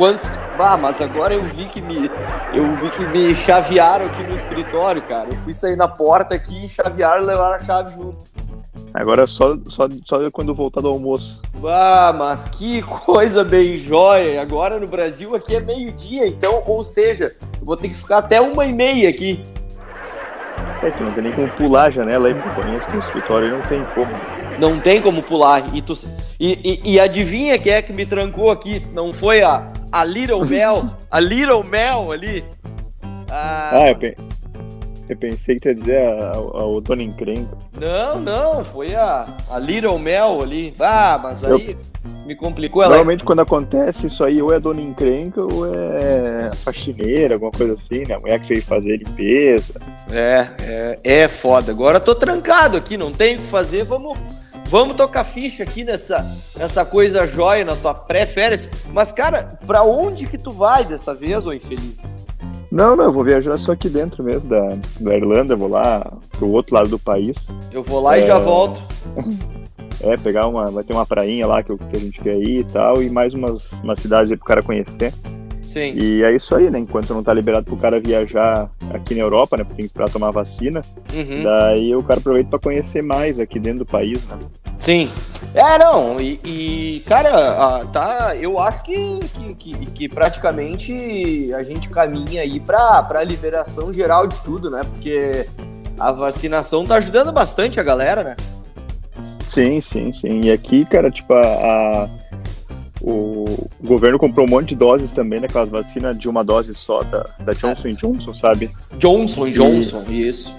quantos. Ah, mas agora eu vi que me. Eu vi que me chavearam aqui no escritório, cara. Eu fui sair na porta aqui, chavearam e levaram a chave junto. Agora só, só, só quando voltar do almoço. Ah, mas que coisa bem jóia. Agora no Brasil aqui é meio-dia, então, ou seja, eu vou ter que ficar até uma e meia aqui. É, tu não tem nem como pular a janela aí, porque conheço teu escritório e não tem como. Não tem como pular. E, tu, e, e, e, adivinha quem é que me trancou aqui? Não foi a, a Little Mel? a Little Mel ali? Ah, ah eu, eu pensei que ia dizer a, a, o Tony Encrenca. Não, não, foi a, a Little Mel ali. Ah, mas aí eu... me complicou. Ela... Normalmente quando acontece isso aí, ou é Dona Encrenca ou é faxineira, alguma coisa assim, né? A mulher que veio fazer limpeza. É, é, é foda. Agora tô trancado aqui, não tenho o que fazer, vamos... Vamos tocar ficha aqui nessa, nessa coisa jóia na tua pré-férias. Mas, cara, pra onde que tu vai dessa vez, ô infeliz? Não, não, eu vou viajar só aqui dentro mesmo da, da Irlanda, vou lá pro outro lado do país. Eu vou lá é... e já volto. É, pegar uma. Vai ter uma prainha lá que, que a gente quer ir e tal, e mais umas, umas cidades aí pro cara conhecer. Sim. E é isso aí, né? Enquanto não tá liberado pro cara viajar aqui na Europa, né? Porque tem que esperar tomar vacina. Uhum. Daí o cara aproveita para conhecer mais aqui dentro do país, né? Sim. É, não, e, e cara, tá, eu acho que, que, que, que, praticamente a gente caminha aí pra, pra liberação geral de tudo, né? Porque a vacinação tá ajudando bastante a galera, né? Sim, sim, sim. E aqui, cara, tipo, a, a o governo comprou um monte de doses também, daquelas né, vacinas de uma dose só da, da Johnson Johnson, sabe? Johnson Johnson, e, isso.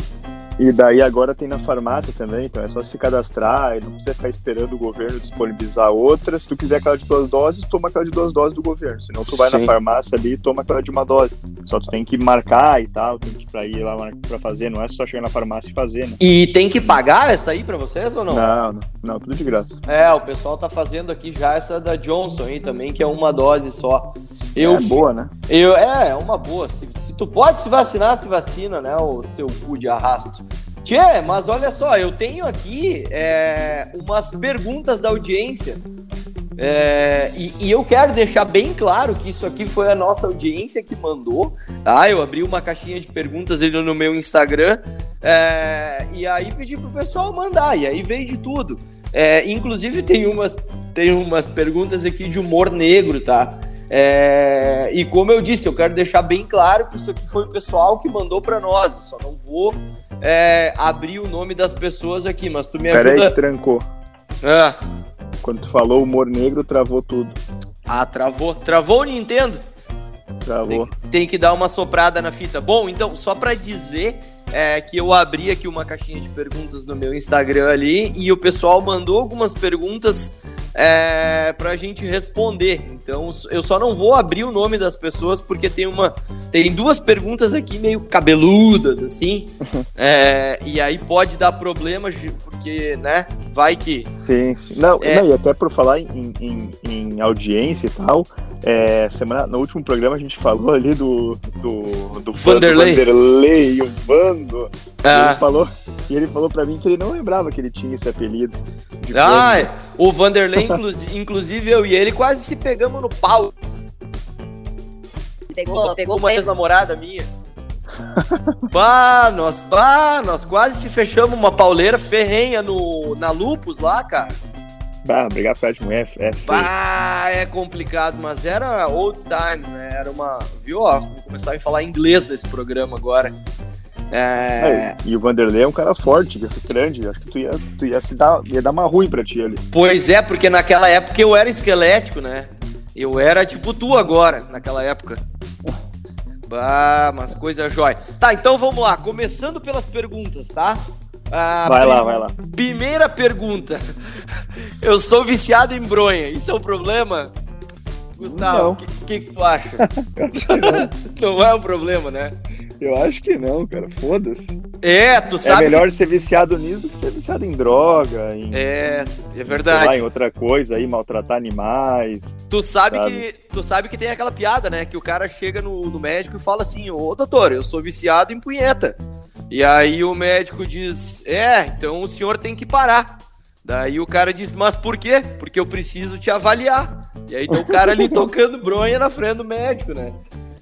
E daí agora tem na farmácia também, então é só se cadastrar e não precisa ficar esperando o governo disponibilizar outras. Se tu quiser aquela de duas doses, toma aquela de duas doses do governo. Senão tu vai Sim. na farmácia ali e toma aquela de uma dose. Só tu tem que marcar e tal, tem que ir pra ir lá pra fazer, não é só chegar na farmácia e fazer, né? E tem que pagar essa aí pra vocês ou não? Não, não, não tudo de graça. É, o pessoal tá fazendo aqui já essa da Johnson aí também, que é uma dose só. Eu, é boa, né? Eu, é, é uma boa. Se, se tu pode se vacinar, se vacina, né? O seu cu de arrasto. Tchê, mas olha só, eu tenho aqui é, umas perguntas da audiência. É, e, e, eu quero deixar bem claro que isso aqui foi a nossa audiência que mandou. Tá? Eu abri uma caixinha de perguntas ali no meu Instagram. É, e aí pedi pro pessoal mandar. E aí veio de tudo. É, inclusive tem umas, tem umas perguntas aqui de humor negro, tá? É, e como eu disse, eu quero deixar bem claro que isso aqui foi o pessoal que mandou para nós. Só não vou é, abrir o nome das pessoas aqui, mas tu me ajuda. Peraí trancou. É. Quando tu falou humor negro, travou tudo. Ah, travou. Travou o Nintendo? Travou. Tem, tem que dar uma soprada na fita. Bom, então, só para dizer é, que eu abri aqui uma caixinha de perguntas no meu Instagram ali e o pessoal mandou algumas perguntas é, pra gente responder. Então, eu só não vou abrir o nome das pessoas porque tem uma. Tem duas perguntas aqui meio cabeludas, assim. é, e aí pode dar problemas, porque, né? Vai que. Sim, sim. Não, é... não, e até por falar em, em, em audiência e tal. É, semana, no último programa a gente falou ali do, do, do Vanderlei. Vanderlei e o Bando. Ah. E ele falou, e ele falou pra mim que ele não lembrava que ele tinha esse apelido. Ah, o Vanderlei, inclusive eu e ele quase se pegamos no pau. Pegou, pegou uma ex-namorada minha. bah, nós, bah, nós quase se fechamos uma pauleira ferrenha no, na Lupus lá, cara. Bah, brigar perto de mulher é, é Bah, é complicado, mas era old times, né? Era uma. Viu? Ó, vou começar a falar inglês nesse programa agora. É... É, e o Vanderlei é um cara forte, grande. Acho que tu ia, tu ia se dar, ia dar uma ruim pra ti ali. Pois é, porque naquela época eu era esquelético, né? Eu era tipo tu agora, naquela época. Bah, mas coisa jóia. Tá, então vamos lá. Começando pelas perguntas, tá? Ah, vai lá, vai lá. Primeira pergunta. Eu sou viciado em bronha. Isso é um problema? Gustavo, o que, que, tu acha? não. não é um problema, né? Eu acho que não, cara. Foda-se. É, tu sabe. É melhor que... ser viciado nisso do que ser viciado em droga. Em, é, é verdade. Lá, em outra coisa aí, maltratar animais. Tu sabe, sabe, que tu sabe que tem aquela piada, né? Que o cara chega no, no médico e fala assim: Ô doutor, eu sou viciado em punheta. E aí o médico diz: É, então o senhor tem que parar. Daí o cara diz: Mas por quê? Porque eu preciso te avaliar. E aí tá o cara ali tocando bronha na frente do médico, né?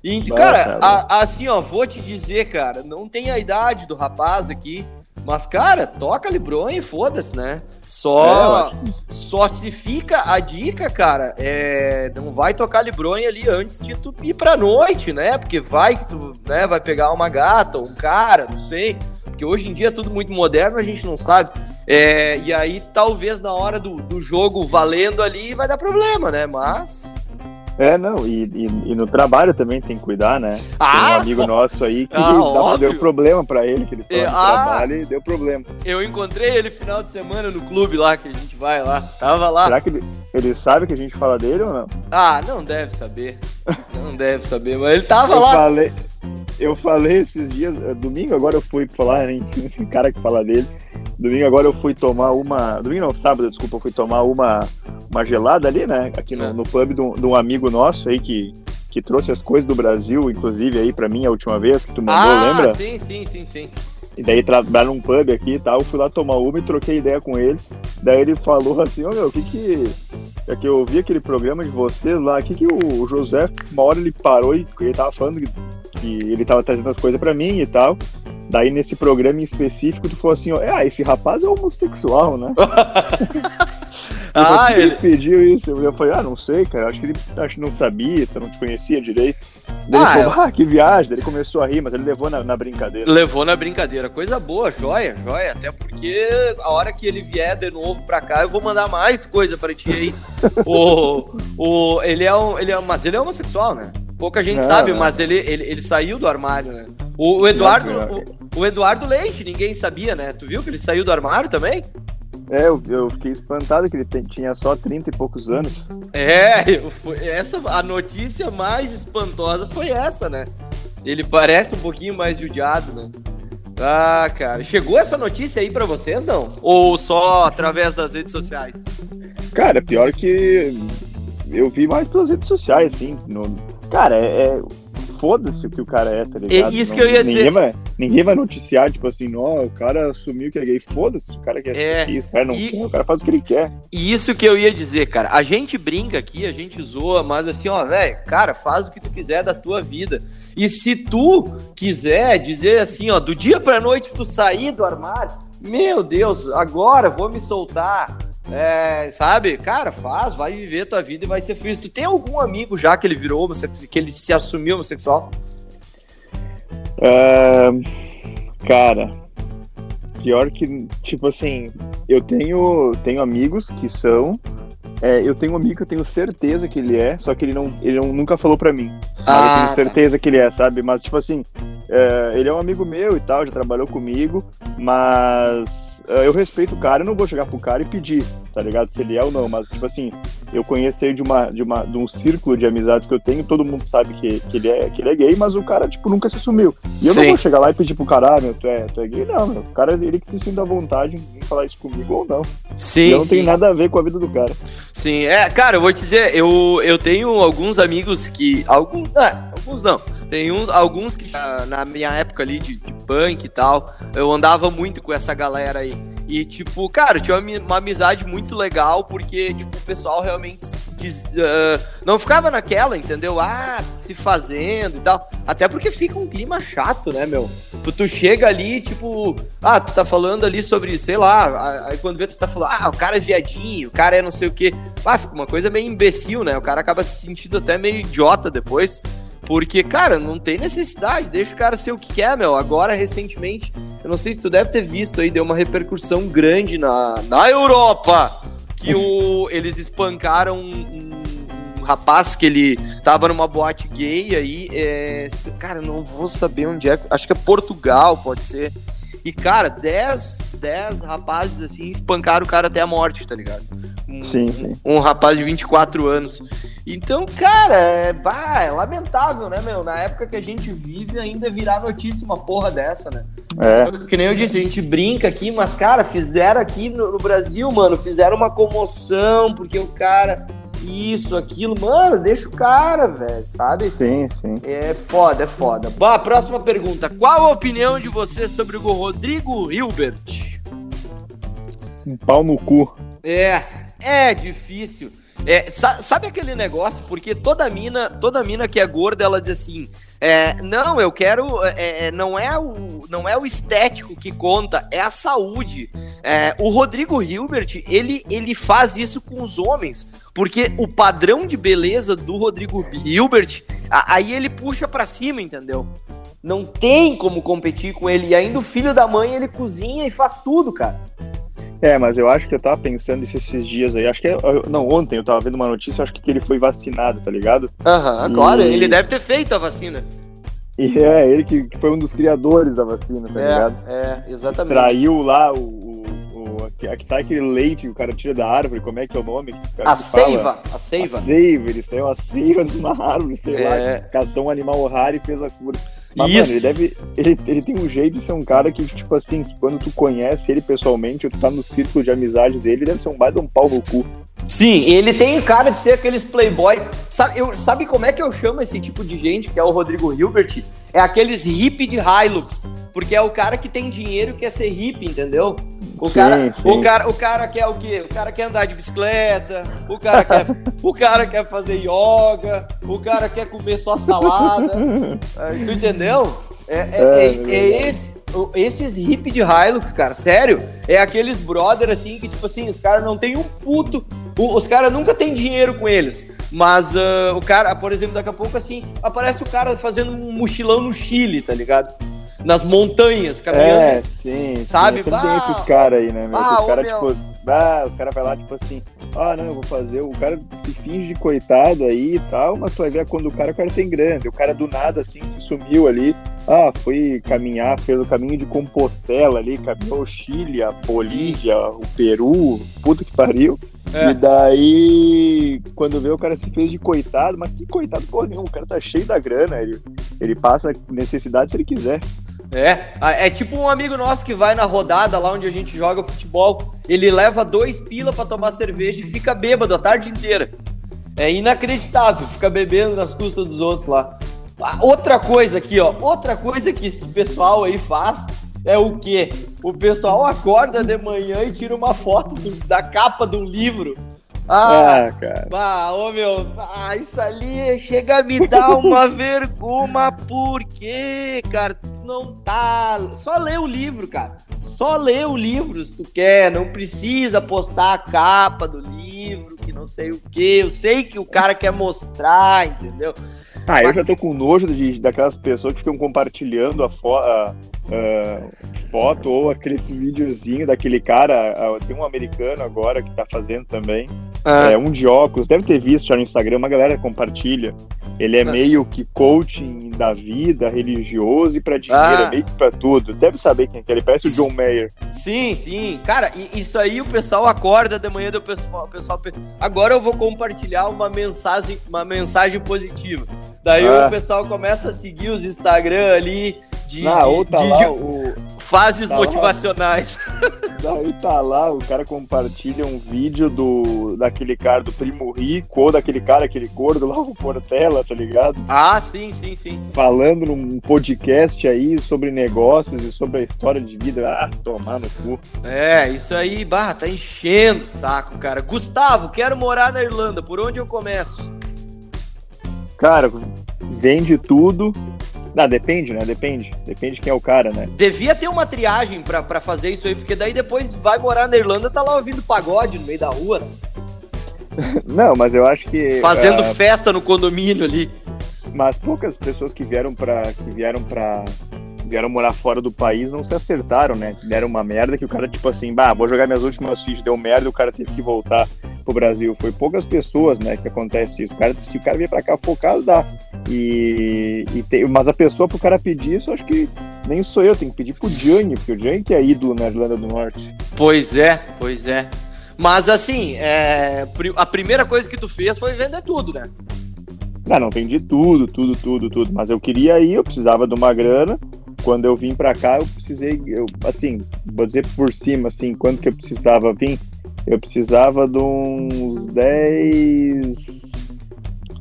E, cara, a, assim, ó, vou te dizer, cara, não tem a idade do rapaz aqui, mas, cara, toca Libronha e foda-se, né? Só, é, só se fica a dica, cara, é, não vai tocar Libronha ali antes de tu ir pra noite, né? Porque vai que tu né, vai pegar uma gata ou um cara, não sei. Porque hoje em dia é tudo muito moderno, a gente não sabe. É, e aí, talvez na hora do, do jogo valendo ali, vai dar problema, né? Mas é, não, e, e, e, no trabalho também tem que cuidar, né? Ah, tem um amigo nosso aí que ah, deu problema pra ele, que ele foi é, no ah, trabalho e deu problema. Eu encontrei ele final de semana no clube lá, que a gente vai lá. Tava lá. Será que ele, ele sabe que a gente fala dele ou não? Ah, não deve saber. não deve saber, mas ele tava eu lá. Falei, eu falei esses dias, eh, domingo agora eu fui falar, hein? cara que fala dele. Domingo agora eu fui tomar uma. Domingo não, sábado, desculpa, eu fui tomar uma, uma gelada ali, né? Aqui no, é. no pub de um, de um amigo nosso aí que, que trouxe as coisas do Brasil, inclusive aí para mim a última vez que tu mandou, ah, lembra? Sim, sim, sim, sim. E daí trabalhar num pub aqui e tal, eu fui lá tomar uma e troquei ideia com ele. Daí ele falou assim, ô oh, meu, o que que. É que eu ouvi aquele programa de vocês lá, o que que o José, uma hora ele parou e ele tava falando que, ele tava trazendo as coisas para mim e tal. Daí nesse programa em específico, tu falou assim, ó, ah, esse rapaz é homossexual, né? ah, ele... ele pediu isso. Eu falei, ah, não sei, cara, acho que ele acho que não sabia, então não te conhecia direito. Daí ah, ele falou, ah, que viagem. Daí ele começou a rir, mas ele levou na, na, brincadeira. Levou na brincadeira. Coisa boa, joia, joia. Até porque a hora que ele vier de novo pra cá, eu vou mandar mais coisa pra ti aí. o, o, ele é um, ele é, mas ele é homossexual, né? Pouca gente não, sabe, não. mas ele, ele, ele saiu do armário, né? O, o Eduardo, o, o, Eduardo Leite, ninguém sabia, né? Tu viu que ele saiu do armário também? É, eu, eu fiquei espantado que ele tem, tinha só 30 e poucos anos. É, eu, essa, a notícia mais espantosa foi essa, né? Ele parece um pouquinho mais judiado, né? Ah, cara. Chegou essa notícia aí para vocês, não? Ou só através das redes sociais? Cara, pior que eu vi mais pelas redes sociais, assim. No, Cara, é, é foda-se o que o cara é, tá ligado? É isso não, que eu ia ninguém dizer. Vai, ninguém vai noticiar, tipo assim, não, o cara assumiu que é gay. Foda-se, o cara quer é, aqui, o cara não e, quer, o cara faz o que ele quer. E isso que eu ia dizer, cara. A gente brinca aqui, a gente zoa, mas assim, ó, velho, cara, faz o que tu quiser da tua vida. E se tu quiser dizer assim, ó, do dia pra noite tu sair do armário, meu Deus, agora vou me soltar é, sabe? Cara, faz, vai viver tua vida e vai ser feliz. Tu tem algum amigo já que ele virou que ele se assumiu homossexual? Uh, cara, pior que, tipo assim, eu tenho, tenho amigos que são. É, eu tenho um amigo que eu tenho certeza que ele é, só que ele não, ele não, nunca falou pra mim. Ah, eu tenho tá. certeza tá. que ele é, sabe? Mas, tipo assim, é, ele é um amigo meu e tal, já trabalhou comigo, mas é, eu respeito o cara, eu não vou chegar pro cara e pedir, tá ligado? Se ele é ou não, mas tipo assim, eu conheci ele de, uma, de, uma, de um círculo de amizades que eu tenho, todo mundo sabe que, que, ele, é, que ele é gay, mas o cara, tipo, nunca se assumiu. E eu Sim. não vou chegar lá e pedir pro cara, ah, meu, tu é, tu é gay? Não, meu, o cara, ele que se sinta à vontade em falar isso comigo ou não. Sim, não sim. tem nada a ver com a vida do cara. Sim, é, cara, eu vou te dizer, eu, eu tenho alguns amigos que, alguns, é, alguns não, tem uns, alguns que na minha época ali de, de, punk e tal, eu andava muito com essa galera aí. E, tipo, cara, tinha uma, amizade muito legal, porque, tipo, o pessoal realmente diz, uh, não ficava naquela, entendeu? Ah, se fazendo e tal. Até porque fica um clima chato, né, meu? Tu, tu chega ali, tipo, ah, tu tá falando ali sobre, sei lá, aí quando vê tu tá falando, ah, o cara é viadinho, o cara é não sei o quê. Ah, fica uma coisa meio imbecil, né? O cara acaba se sentindo até meio idiota depois. Porque, cara, não tem necessidade, deixa o cara ser o que quer, meu. Agora, recentemente, eu não sei se tu deve ter visto aí, deu uma repercussão grande na, na Europa, que o, eles espancaram um, um rapaz que ele tava numa boate gay aí, é, cara, não vou saber onde é, acho que é Portugal, pode ser. E, cara, 10, 10 rapazes, assim, espancaram o cara até a morte, tá ligado? Um, sim, sim. Um rapaz de 24 anos. Então, cara, é, bah, é lamentável, né, meu? Na época que a gente vive, ainda virar notícia uma porra dessa, né? É. Que nem eu disse, a gente brinca aqui, mas, cara, fizeram aqui no, no Brasil, mano, fizeram uma comoção, porque o cara isso, aquilo, mano, deixa o cara, velho, sabe? Sim, sim. É foda, é foda. Bom, a próxima pergunta. Qual a opinião de você sobre o Rodrigo Hilbert? Um pau no cu. É, é difícil. É, sabe aquele negócio? Porque toda mina, toda mina que é gorda, ela diz assim: é, não, eu quero. É, é, não, é o, não é o estético que conta, é a saúde. É, o Rodrigo Hilbert, ele, ele faz isso com os homens, porque o padrão de beleza do Rodrigo Hilbert, aí ele puxa para cima, entendeu? Não tem como competir com ele. E ainda o filho da mãe, ele cozinha e faz tudo, cara. É, mas eu acho que eu tava pensando esses dias aí. Acho que. Não, ontem eu tava vendo uma notícia, acho que ele foi vacinado, tá ligado? Aham, uhum, e... claro, ele deve ter feito a vacina. E é, ele que, que, foi um dos criadores da vacina, tá é, ligado? É, exatamente. Extraiu lá o, o, o, sabe aquele leite que o cara tira da árvore, como é que é o nome? a seiva, a seiva. A seiva, ele saiu a seiva de uma árvore, sei é. lá, caçou um animal raro e fez a cura. Mas, Isso. Mano, ele deve. Ele, ele tem um jeito de ser um cara que, tipo assim, que quando tu conhece ele pessoalmente, ou tu tá no círculo de amizade dele, deve ser um baita um pau no cu. Sim, ele tem cara de ser aqueles playboy. Sabe, eu, sabe como é que eu chamo esse tipo de gente, que é o Rodrigo Hilbert? É aqueles hippie de Hilux. Porque é o cara que tem dinheiro e quer ser hippie, entendeu? O, sim, cara, sim. o cara, o cara quer o quê? O cara quer andar de bicicleta, o cara quer, o cara quer fazer yoga, o cara quer comer só salada. É, tu entendeu? É, é, é, é, é esse, esses hip de Hilux, cara, sério, é aqueles brother assim que, tipo assim, os caras não tem um puto. Os caras nunca tem dinheiro com eles. Mas uh, o cara, por exemplo, daqui a pouco assim, aparece o cara fazendo um mochilão no Chile, tá ligado? nas montanhas, caminhando. É, sim. Sabe? Sim. tem esses caras aí, né? Meu? Ah, cara, tipo, ah, o cara vai lá, tipo assim, ah, não, eu vou fazer. O cara se finge de coitado aí e tal, mas tu vai ver quando o cara, o cara tem grande. O cara do nada, assim, se sumiu ali. Ah, foi caminhar, fez o caminho de Compostela ali, caminhou o Chile, a Bolívia, o Peru, puta que pariu. É. E daí, quando vê, o cara se fez de coitado, mas que coitado porra nenhuma, o cara tá cheio da grana, ele, ele passa necessidade se ele quiser. É, é tipo um amigo nosso que vai na rodada lá onde a gente joga futebol, ele leva dois pila para tomar cerveja e fica bêbado a tarde inteira. É inacreditável, fica bebendo nas custas dos outros lá. Ah, outra coisa aqui, ó, outra coisa que esse pessoal aí faz é o quê? O pessoal acorda de manhã e tira uma foto do, da capa de um livro ah, ah, cara. Ah, ô meu, ah, isso ali chega a me dar uma vergonha, por quê, cara? Não tá. Só lê o livro, cara. Só lê o livro se tu quer. Não precisa postar a capa do livro, que não sei o quê. Eu sei que o cara quer mostrar, entendeu? Ah, eu já tô com nojo de, daquelas pessoas que ficam compartilhando a, fo a, uh, foto ou aquele videozinho daquele cara. Uh, tem um americano agora que tá fazendo também. Ah. É um de óculos, deve ter visto já no Instagram, uma galera compartilha. Ele é ah. meio que coaching da vida, religioso e pra dinheiro, ah. é meio que pra tudo. Deve saber quem é que ele parece o John Mayer. Sim, sim. Cara, isso aí o pessoal acorda de manhã do pessoal, pessoal. Agora eu vou compartilhar uma mensagem, uma mensagem positiva. Daí ah. o pessoal começa a seguir os Instagram ali de, ah, de, tá de, lá de o... fases tá motivacionais. Lá. Daí tá lá, o cara compartilha um vídeo do daquele cara do primo rico, ou daquele cara, aquele gordo lá, o Portela, tá ligado? Ah, sim, sim, sim. Falando num podcast aí sobre negócios e sobre a história de vida. Ah, tomar no cu. É, isso aí, barra, tá enchendo o saco, cara. Gustavo, quero morar na Irlanda, por onde eu começo? Cara, vende tudo. Não, depende, né? Depende. Depende quem é o cara, né? Devia ter uma triagem pra, pra fazer isso aí, porque daí depois vai morar na Irlanda, tá lá ouvindo pagode no meio da rua. Né? Não, mas eu acho que. Fazendo uh... festa no condomínio ali. Mas poucas pessoas que vieram para que vieram para vieram morar fora do país não se acertaram, né? Deram uma merda que o cara, tipo assim, bah, vou jogar minhas últimas fichas, deu merda e o cara teve que voltar pro Brasil. Foi poucas pessoas, né, que acontece isso. O cara, se o cara vier pra cá focado, dá. E, e tem, mas a pessoa pro cara pedir isso, acho que nem sou eu, tem que pedir pro Gianni, porque o Gianni que é ídolo na Irlanda do Norte. Pois é, pois é. Mas assim, é, a primeira coisa que tu fez foi vender tudo, né? Não, não vendi tudo, tudo, tudo, tudo. Mas eu queria ir, eu precisava de uma grana quando eu vim para cá, eu precisei, eu, assim, vou dizer por cima, assim, quanto que eu precisava vir? Eu precisava de uns 10.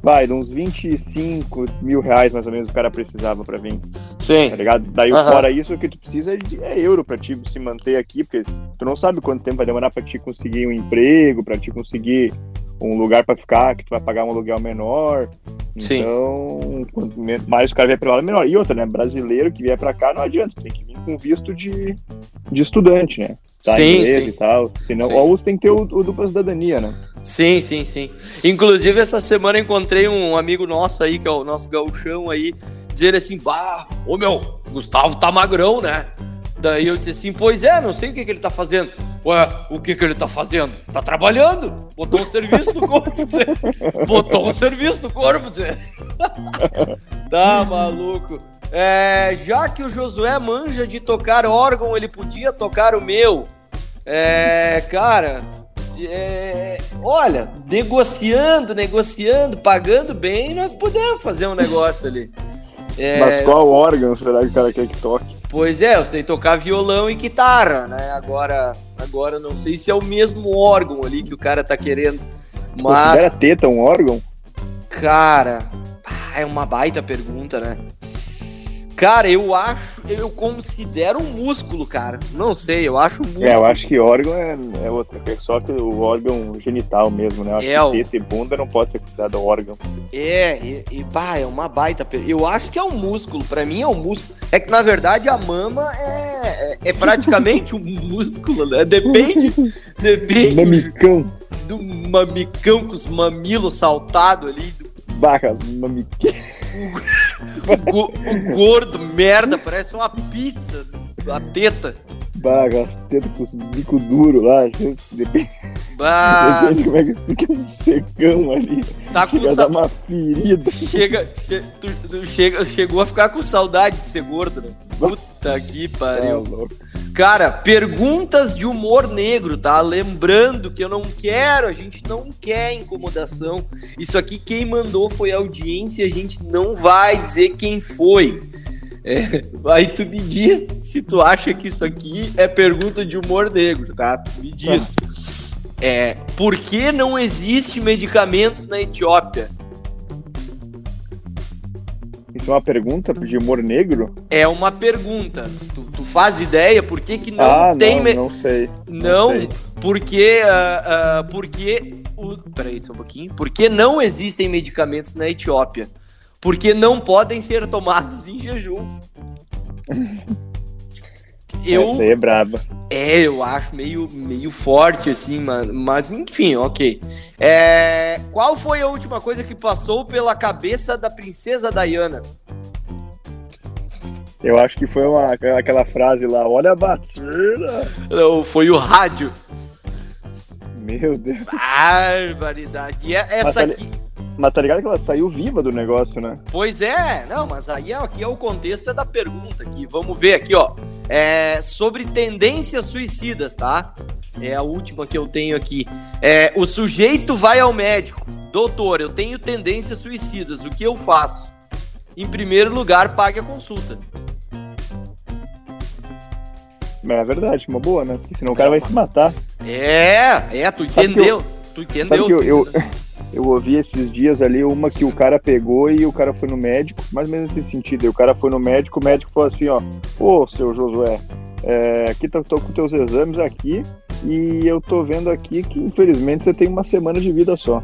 Vai, de uns 25 mil reais mais ou menos o cara precisava para vir. Sim. Tá ligado? Daí, uhum. fora isso, o que tu precisa é, de, é euro pra te se manter aqui, porque tu não sabe quanto tempo vai demorar pra te conseguir um emprego, pra te conseguir um lugar para ficar, que tu vai pagar um aluguel menor. Sim. Então, quanto mais o cara vier para lá, melhor. E outra, né? Brasileiro que vier para cá não adianta, tem que vir com visto de, de estudante, né? Tá sim, sim. e tal. Senão, sim. tem que ter o, o dupla cidadania, né? Sim, sim, sim. Inclusive, essa semana encontrei um amigo nosso aí, que é o nosso gauchão aí, dizer assim, bah, ô meu, Gustavo tá magrão, né? Daí eu disse assim, pois é, não sei o que, que ele tá fazendo. Ué, o que que ele tá fazendo? Tá trabalhando? Botou um serviço no corpo, dizer. Botou um serviço no corpo, dizer. tá maluco. É, já que o Josué manja de tocar órgão, ele podia tocar o meu. É, cara, é, olha, negociando, negociando, pagando bem, nós podemos fazer um negócio ali. É, Mas qual órgão será que o cara quer que toque? Pois é, eu sei tocar violão e guitarra, né? Agora, agora não sei se é o mesmo órgão ali que o cara tá querendo. Mas. Considera teta um órgão? Cara, é uma baita pergunta, né? Cara, eu acho, eu considero um músculo, cara. Não sei, eu acho um músculo. É, eu acho que órgão é, é outra coisa, só que o órgão genital mesmo, né? Eu acho é, que teta e bunda não pode ser considerado órgão. É, e, e pá, é uma baita. Eu acho que é um músculo, pra mim é um músculo. É que na verdade a mama é, é, é praticamente um músculo, né? Depende. depende. Mamicão. Do mamicão com os mamilos saltados ali. Barras, mamicão. O, o gordo, merda, parece uma pizza, a teta. Baga, as tetas com os bico duro lá, depende, bah. depende como é que fica esse secão ali. Tá com sa... uma ferida. Chega, che... tu, tu chega, chegou a ficar com saudade de ser gordo, né? Puta que pariu. Tá Cara, perguntas de humor negro, tá? Lembrando que eu não quero, a gente não quer incomodação. Isso aqui quem mandou foi a audiência, a gente não vai dizer quem foi. É, aí tu me diz se tu acha que isso aqui é pergunta de humor negro, tá? Me diz. É, por que não existe medicamentos na Etiópia? Isso é uma pergunta de humor negro? É uma pergunta. Tu, tu faz ideia por que, que não ah, tem... Não, me... não sei. Não, não sei. porque... Uh, uh, porque... O... Peraí, só um pouquinho. Porque não existem medicamentos na Etiópia porque não podem ser tomados em jejum. Eu, Essa aí é braba. É, eu acho meio, meio forte, assim, mano. Mas enfim, ok. É, qual foi a última coisa que passou pela cabeça da princesa Diana? Eu acho que foi uma, aquela frase lá, olha a batida. Não, foi o rádio. Meu Deus. Barbaridade. E essa aqui. Mas tá ligado que ela saiu viva do negócio, né? Pois é, não, mas aí aqui é o contexto é da pergunta aqui. Vamos ver aqui, ó. É sobre tendências suicidas, tá? É a última que eu tenho aqui. É, o sujeito vai ao médico. Doutor, eu tenho tendências suicidas. O que eu faço? Em primeiro lugar, pague a consulta. É verdade, uma boa, né? Porque senão o cara vai se matar. É, é, tu entendeu. Eu, tu entendeu. Sabe que eu, eu, eu ouvi esses dias ali uma que o cara pegou e o cara foi no médico, mais ou menos nesse sentido. E o cara foi no médico, o médico falou assim, ó, ô seu Josué, é, aqui tô, tô com teus exames aqui e eu tô vendo aqui que infelizmente você tem uma semana de vida só.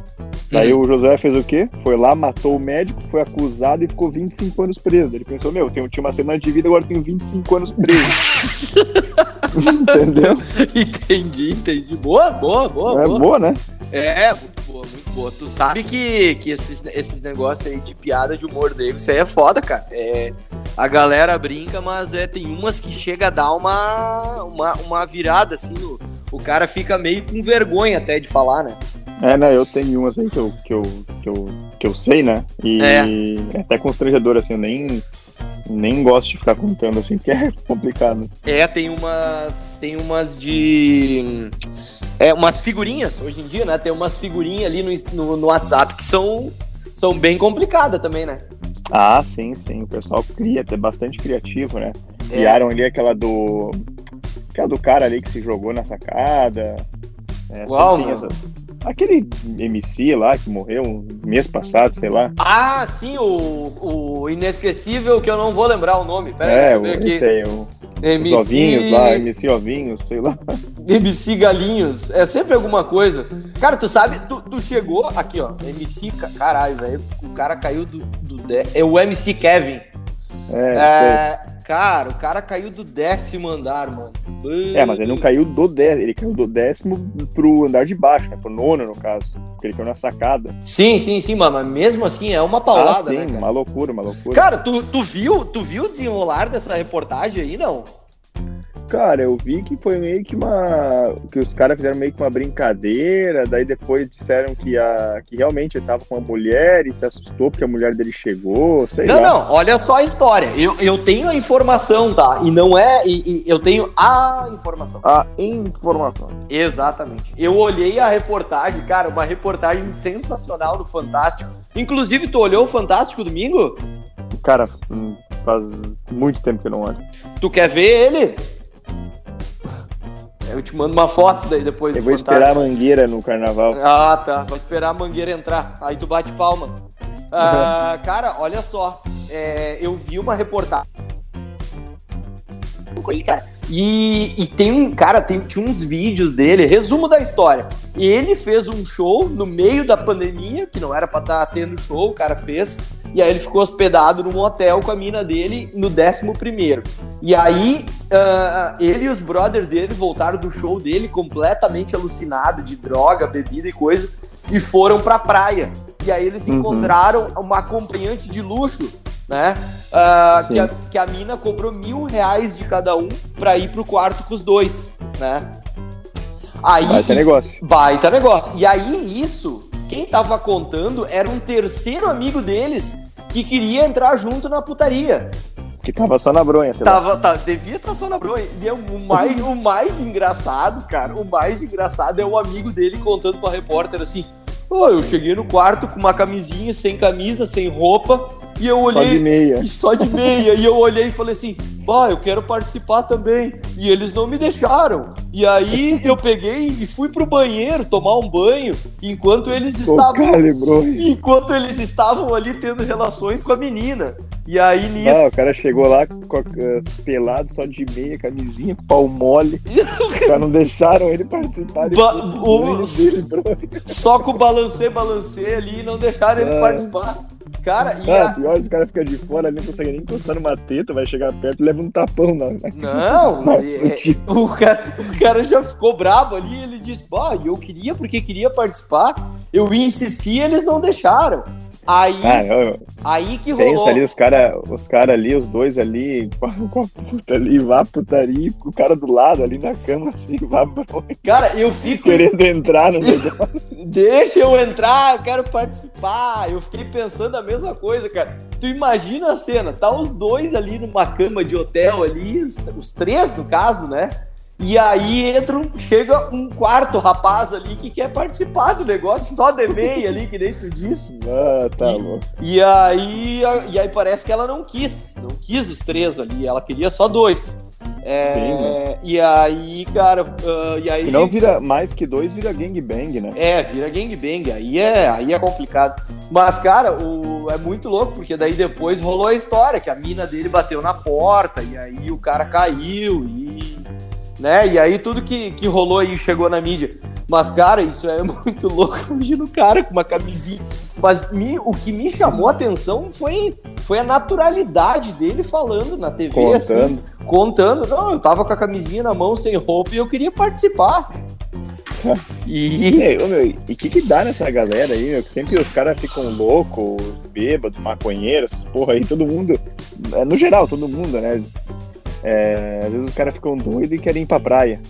Daí uhum. o Josué fez o quê? Foi lá, matou o médico, foi acusado e ficou 25 anos preso. Ele pensou, meu, tenho, tinha uma semana de vida, agora tenho 25 anos preso. Entendeu? Entendi, entendi. Boa, boa, boa. É boa, boa né? É, muito boa, muito boa. Tu sabe que, que esses, esses negócios aí de piada de humor negro, isso aí é foda, cara. É, a galera brinca, mas é, tem umas que chega a dar uma, uma, uma virada, assim, o, o cara fica meio com vergonha até de falar, né? É, né, eu tenho umas aí que eu, que eu, que eu, que eu sei, né? E é. é até constrangedor, assim, eu nem, nem gosto de ficar contando, assim, porque é complicado. É, tem umas. Tem umas de é, umas figurinhas, hoje em dia, né? Tem umas figurinhas ali no, no, no WhatsApp que são, são bem complicadas também, né? Ah, sim, sim. O pessoal cria, é bastante criativo, né? É. Criaram ali aquela do. Aquela do cara ali que se jogou na sacada. É, Qual, mano? Aquele MC lá que morreu um mês passado, sei lá. Ah, sim, o, o inesquecível que eu não vou lembrar o nome. Pera é, aí, deixa eu ver aqui. Sei, o MC... Os ovinhos lá, MC ovinhos, sei lá. MC galinhos, é sempre alguma coisa. Cara, tu sabe, tu, tu chegou aqui, ó, MC, caralho, velho, o cara caiu do, do... É o MC Kevin. É, é Cara, o cara caiu do décimo andar, mano. É, mas ele não caiu do décimo, ele caiu do décimo pro andar de baixo, né? Pro nono, no caso. Porque ele caiu na sacada. Sim, sim, sim, mano. Mas mesmo assim é uma paulada, ah, sim, né, cara? uma loucura, uma loucura. Cara, tu, tu viu, tu viu o desenrolar dessa reportagem aí, não? Cara, eu vi que foi meio que uma. que os caras fizeram meio que uma brincadeira, daí depois disseram que, a... que realmente ele tava com uma mulher e se assustou porque a mulher dele chegou, sei não, lá. Não, não, olha só a história. Eu, eu tenho a informação, tá? E não é. E, e eu tenho a informação. A informação. Exatamente. Eu olhei a reportagem, cara, uma reportagem sensacional do Fantástico. Inclusive, tu olhou o Fantástico domingo? Cara, hum, faz muito tempo que eu não olho. Tu quer ver ele? Eu te mando uma foto daí depois. Eu vou Fantástico. esperar a mangueira no carnaval. Ah, tá. Vou esperar a mangueira entrar. Aí tu bate palma. Ah, cara, olha só. É, eu vi uma reportagem. E, e tem um. Cara, tem, tinha uns vídeos dele. Resumo da história. Ele fez um show no meio da pandemia, que não era pra estar tá tendo show, o cara fez. E aí ele ficou hospedado num hotel com a mina dele no 11 primeiro. E aí uh, ele e os brothers dele voltaram do show dele completamente alucinado de droga, bebida e coisa e foram pra praia. E aí eles uhum. encontraram uma acompanhante de luxo, né? Uh, que, a, que a mina cobrou mil reais de cada um pra ir pro quarto com os dois, né? Aí, baita negócio. Baita negócio. E aí isso quem tava contando era um terceiro amigo deles que queria entrar junto na putaria. Que tava só na bronha. Tava, tá, devia estar só na bronha. E é o mais, o mais engraçado, cara, o mais engraçado é o amigo dele contando pra repórter assim, oh, eu cheguei no quarto com uma camisinha, sem camisa, sem roupa, e eu olhei. Só de meia. E só de meia. e eu olhei e falei assim: bah, eu quero participar também. E eles não me deixaram. E aí eu peguei e fui pro banheiro tomar um banho enquanto eles estavam. Enquanto eles estavam ali tendo relações com a menina. E aí nisso. Ah, o cara chegou lá com, uh, pelado, só de meia, camisinha, pau mole. Caras não deixaram ele participar. Ba o... dele, só com o balancê, balancê ali e não deixaram ele ah. participar. Cara, e ah, a... pior, os caras ficam de fora ali, não consegue nem encostar numa teta, vai chegar perto e leva um tapão na. Não, não é, o, cara, o cara já ficou bravo ali, ele disse, pô, eu queria porque queria participar, eu insisti eles não deixaram. Aí, ah, eu, aí que rolou. ali, os caras os cara ali, os dois ali, com a, com a puta ali, vá putaria, com o cara do lado ali na cama, assim, vá Cara, eu fico. Querendo entrar no negócio. Deixa eu entrar, eu quero participar. Eu fiquei pensando a mesma coisa, cara. Tu imagina a cena, tá os dois ali numa cama de hotel ali, os, os três no caso, né? E aí entra chega um quarto rapaz ali que quer participar do negócio, só de meia ali, que nem tu disse. Ah, tá e, louco. E aí, e aí parece que ela não quis, não quis os três ali, ela queria só dois. É, Sim, né? E aí, cara, uh, e aí... Se não vira mais que dois, vira gangbang, né? É, vira gangbang, aí é, aí é complicado. Mas, cara, o, é muito louco, porque daí depois rolou a história, que a mina dele bateu na porta, e aí o cara caiu, e né? E aí tudo que, que rolou aí chegou na mídia. Mas, cara, isso é muito louco. Imagina o cara com uma camisinha. Mas me, o que me chamou a atenção foi, foi a naturalidade dele falando na TV, contando. assim. Contando. Não, eu tava com a camisinha na mão, sem roupa, e eu queria participar. E o que, que dá nessa galera aí, meu? Que sempre os caras ficam loucos, bêbados, maconheiros, essas porra aí, todo mundo. É, no geral, todo mundo, né? É, às vezes os caras ficam doidos e querem ir pra praia.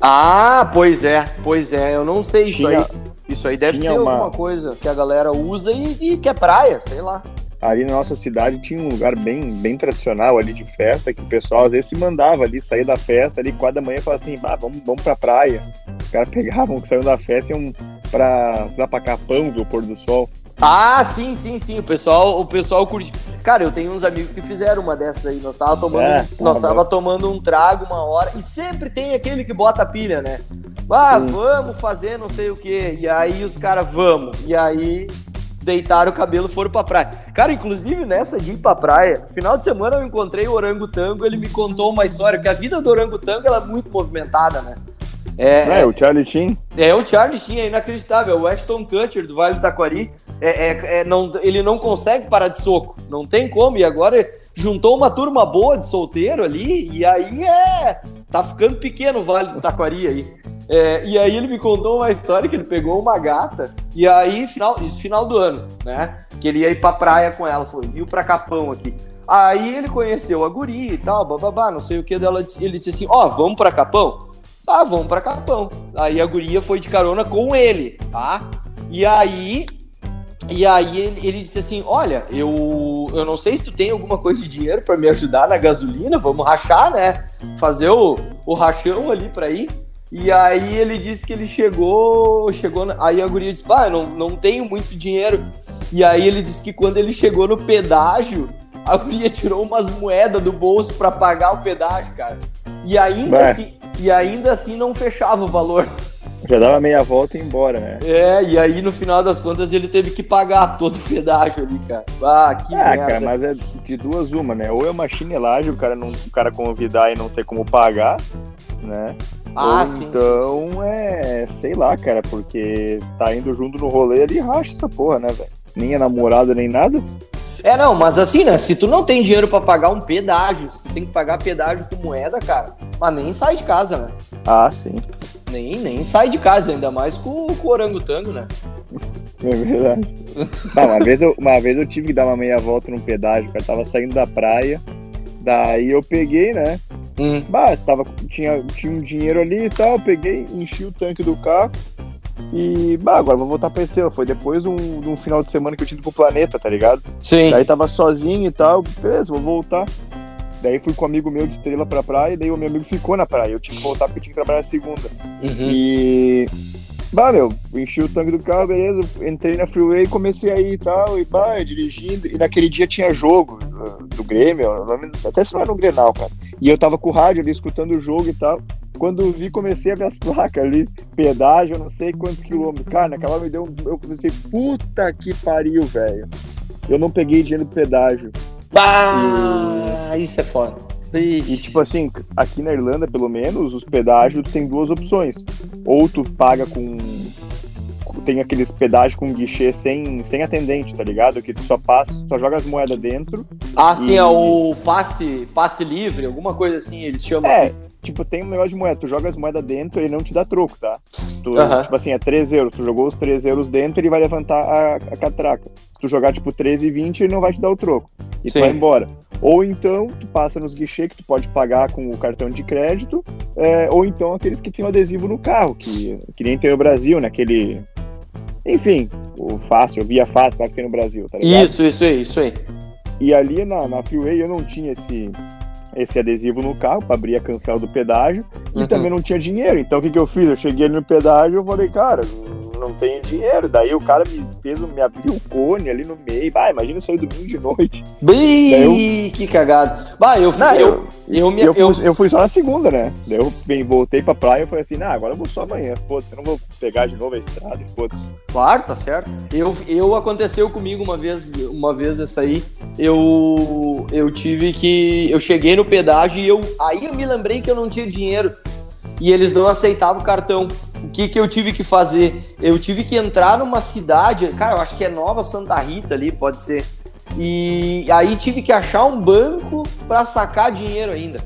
Ah, pois é, pois é, eu não sei isso tinha, aí. Isso aí deve ser uma... alguma coisa que a galera usa e, e que é praia, sei lá. Ali na nossa cidade tinha um lugar bem, bem tradicional ali de festa, que o pessoal às vezes se mandava ali, sair da festa ali, quatro da manhã e falava assim, ah, vamos, vamos pra praia. Os caras pegavam, saíam da festa e iam pra, lá pra Capão ver o pôr do sol. Ah, sim, sim, sim. O pessoal, o pessoal curte. Cara, eu tenho uns amigos que fizeram uma dessas aí. Nós tava tomando, é, nós tava tomando um trago uma hora e sempre tem aquele que bota a pilha, né? Ah, sim. vamos fazer não sei o quê. E aí os caras, vamos. E aí deitaram o cabelo e foram pra praia. Cara, inclusive nessa de ir pra praia, final de semana eu encontrei o Orangotango, ele me contou uma história, que a vida do Orangotango ela é muito movimentada, né? É, é, o Charlie Chin. É, o Charlie Chin, é inacreditável. É o Ashton Kutcher do Vale do Taquari. É, é, é, não, ele não consegue parar de soco. Não tem como. E agora juntou uma turma boa de solteiro ali. E aí é. Tá ficando pequeno o Vale do Taquari aí. É, e aí ele me contou uma história que ele pegou uma gata. E aí, final, isso final do ano, né? Que ele ia ir pra praia com ela. Foi, viu pra Capão aqui. Aí ele conheceu a guria e tal, bababá, não sei o que dela. Ele disse assim: Ó, oh, vamos pra Capão? Ah, vamos pra Capão. Aí a guria foi de carona com ele, tá? E aí. E aí ele, ele disse assim: Olha, eu, eu não sei se tu tem alguma coisa de dinheiro para me ajudar na gasolina, vamos rachar, né? Fazer o, o rachão ali pra ir. E aí ele disse que ele chegou, chegou, aí a guria disse, pá, eu não, não tenho muito dinheiro. E aí ele disse que quando ele chegou no pedágio, a guria tirou umas moedas do bolso para pagar o pedágio, cara. E ainda assim, e ainda assim não fechava o valor. Já dava meia volta e ia embora, né? É, e aí no final das contas ele teve que pagar todo o pedágio ali, cara. Ah, que ah, merda. cara, mas é de duas uma, né? Ou é uma chinelagem, o cara, não, o cara convidar e não ter como pagar, né? Ah, Ou sim. Então sim. é, sei lá, cara, porque tá indo junto no rolê ali racha essa porra, né, velho? Nem é namorada, nem nada. É, não, mas assim, né? Se tu não tem dinheiro para pagar um pedágio, se tu tem que pagar pedágio com moeda, cara, mas nem sai de casa, né? Ah, sim. Nem, nem sai de casa, ainda mais com, com o orangotango, né? É verdade. não, uma, vez eu, uma vez eu tive que dar uma meia volta num pedágio, cara. Tava saindo da praia. Daí eu peguei, né? Hum. Bah, tava, tinha, tinha um dinheiro ali e tal. Peguei, enchi o tanque do carro. E, bah, agora vou voltar pra esse. Foi depois de um, de um, final de semana que eu tive pro planeta, tá ligado? Sim. Daí tava sozinho e tal. Beleza, vou voltar. Daí fui com um amigo meu de estrela pra praia, e daí o meu amigo ficou na praia. Eu tinha que voltar porque eu tinha que trabalhar segunda. Uhum. E. Bah, meu, enchi o tanque do carro, beleza. Entrei na freeway e comecei a ir e tal, e bah, dirigindo. E naquele dia tinha jogo do, do Grêmio, até se não era no Grenal, cara. E eu tava com o rádio ali escutando o jogo e tal. Quando vi, comecei a ver as placas ali, pedágio, não sei quantos quilômetros. Cara, naquela hora me deu. Eu comecei, puta que pariu, velho. Eu não peguei dinheiro do pedágio. Ah, e... isso é foda. E tipo assim, aqui na Irlanda, pelo menos, os pedágios tem duas opções. Ou tu paga com. Tem aqueles pedágios com guichê sem, sem atendente, tá ligado? Que tu só passa, só joga as moedas dentro. Ah, e... sim, é o passe, passe livre, alguma coisa assim, eles chamam. É, tipo, tem um negócio de moeda, tu joga as moedas dentro, ele não te dá troco, tá? Tu, Tipo assim, é 3 euros, tu jogou os 3 euros dentro, ele vai levantar a, a catraca. Se tu jogar, tipo, 13,20, ele não vai te dar o troco. E Sim. tu vai embora. Ou então, tu passa nos guichês que tu pode pagar com o cartão de crédito, é, ou então aqueles que tem o adesivo no carro, que, que nem tem no Brasil, naquele... Enfim, o fácil, via fácil lá que tem no Brasil, tá ligado? Isso, isso aí, isso aí. E ali na, na Freeway eu não tinha esse, esse adesivo no carro para abrir a cancela do pedágio uhum. e também não tinha dinheiro. Então o que, que eu fiz? Eu cheguei ali no pedágio e falei, cara, não tenho dinheiro. Daí o cara me fez, me abriu o cone ali no meio. Bah, imagina eu sair domingo de noite. Bii, eu... que cagado. Bah, eu, não, eu, eu, eu, eu, fui, eu fui só na segunda, né? Daí eu bem, voltei pra praia e falei assim, agora eu vou só amanhã. Foda-se, eu não vou pegar de novo a estrada, foda-se. Claro, tá certo. Eu, eu aconteceu comigo uma vez, uma vez essa aí. Eu, eu tive que. Eu cheguei no pedágio e eu. Aí eu me lembrei que eu não tinha dinheiro. E eles não aceitavam o cartão. O que, que eu tive que fazer? Eu tive que entrar numa cidade, cara, eu acho que é Nova Santa Rita ali, pode ser. E aí tive que achar um banco para sacar dinheiro ainda.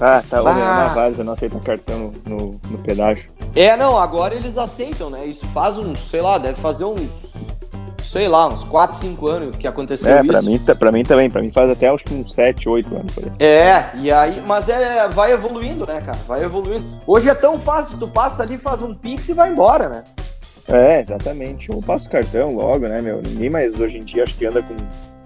Ah, tá. Ah. Na Vaza não aceita cartão no, no, no pedágio. É, não, agora eles aceitam, né? Isso faz uns, sei lá, deve fazer uns sei lá, uns 4, 5 anos que aconteceu é, isso. Pra mim, pra mim também, pra mim faz até acho que uns 7, 8 anos. É, e aí, mas é, vai evoluindo, né, cara? Vai evoluindo. Hoje é tão fácil, tu passa ali, faz um pix e vai embora, né? É, exatamente. Eu passo cartão logo, né, meu? Ninguém mais hoje em dia acho que anda com,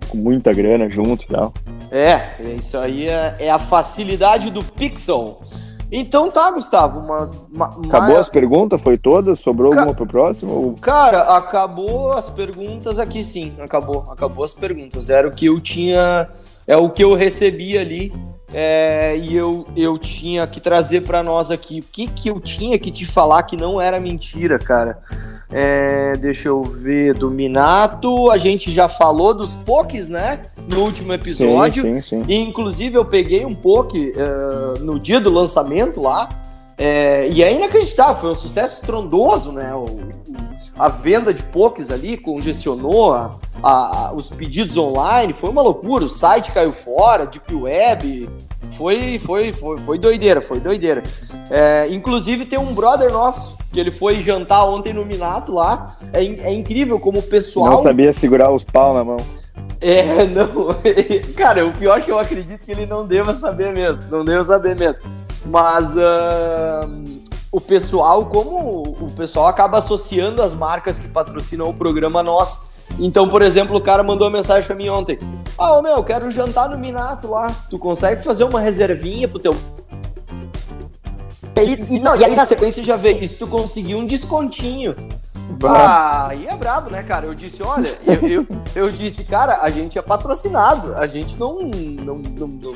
com muita grana junto e tal. É, isso aí é, é a facilidade do Pixel. Então tá, Gustavo. Mas, ma, acabou as perguntas? Foi todas? Sobrou Ca... alguma pro próximo? Cara, acabou as perguntas aqui sim. Acabou. Acabou as perguntas. Era o que eu tinha. É o que eu recebi ali. É, e eu, eu tinha que trazer para nós aqui. O que, que eu tinha que te falar que não era mentira, cara? É, deixa eu ver, do Minato. A gente já falou dos pokes, né? No último episódio. Sim, sim, sim. E, inclusive, eu peguei um poke uh, no dia do lançamento lá. É, e é inacreditável, foi um sucesso estrondoso, né? O, a venda de pokes ali congestionou a, a, os pedidos online, foi uma loucura. O site caiu fora, Deep Web, foi, foi, foi, foi doideira, foi doideira. É, inclusive tem um brother nosso que ele foi jantar ontem no Minato lá. É, é incrível como o pessoal. Não sabia segurar os pau na mão. É, não. Cara, o pior é que eu acredito que ele não deva saber mesmo. Não deva saber mesmo. Mas uh, o pessoal, como o pessoal acaba associando as marcas que patrocinam o programa nós. Então, por exemplo, o cara mandou uma mensagem pra mim ontem. Ah, ô meu, eu quero jantar no Minato lá. Tu consegue fazer uma reservinha pro teu. E, e, não, e aí na sequência já veio. E se tu conseguir um descontinho? Ah, aí é brabo, né, cara? Eu disse, olha, eu, eu, eu, disse, cara, a gente é patrocinado, a gente não, não, não, não,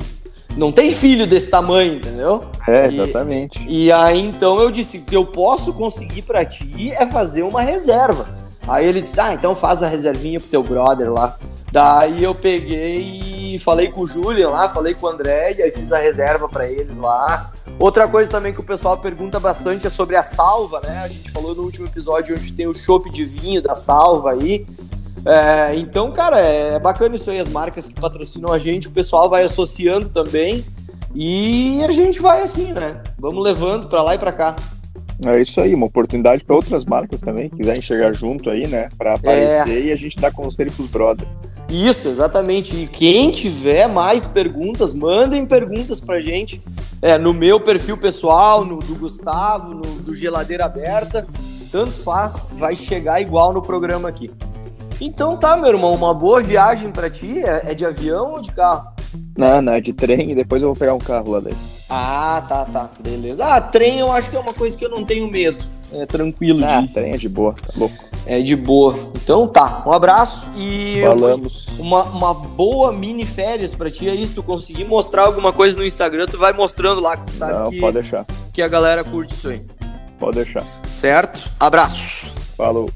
não tem filho desse tamanho, entendeu? É, exatamente. E, e aí então eu disse, que eu posso conseguir para ti é fazer uma reserva. Aí ele disse, ah, então faz a reservinha pro teu brother lá. Daí eu peguei e falei com o Julian lá, falei com o André, e aí fiz a reserva para eles lá. Outra coisa também que o pessoal pergunta bastante é sobre a salva, né? A gente falou no último episódio onde tem o chopp de vinho da salva aí. É, então, cara, é bacana isso aí, as marcas que patrocinam a gente, o pessoal vai associando também. E a gente vai assim, né? Vamos levando para lá e para cá. É isso aí, uma oportunidade para outras marcas também, que quiserem chegar junto aí, né? Para aparecer é... e a gente dá conselho pros brothers. Isso, exatamente. E quem tiver mais perguntas, mandem perguntas pra gente. É, no meu perfil pessoal, no do Gustavo, no do Geladeira Aberta. Tanto faz, vai chegar igual no programa aqui. Então tá, meu irmão, uma boa viagem para ti. É, é, de avião ou de carro? Não, não, é de trem e depois eu vou pegar um carro lá daí. Ah, tá, tá. Beleza. Ah, trem eu acho que é uma coisa que eu não tenho medo. É tranquilo ah, de. trem é de boa, tá louco. É de boa. Então tá, um abraço e. Falamos. Uma, uma boa mini férias pra ti. É isso, tu conseguir mostrar alguma coisa no Instagram, tu vai mostrando lá, que tu sabe não, que, pode deixar. que a galera curte isso aí. Pode deixar. Certo? Abraço. Falou.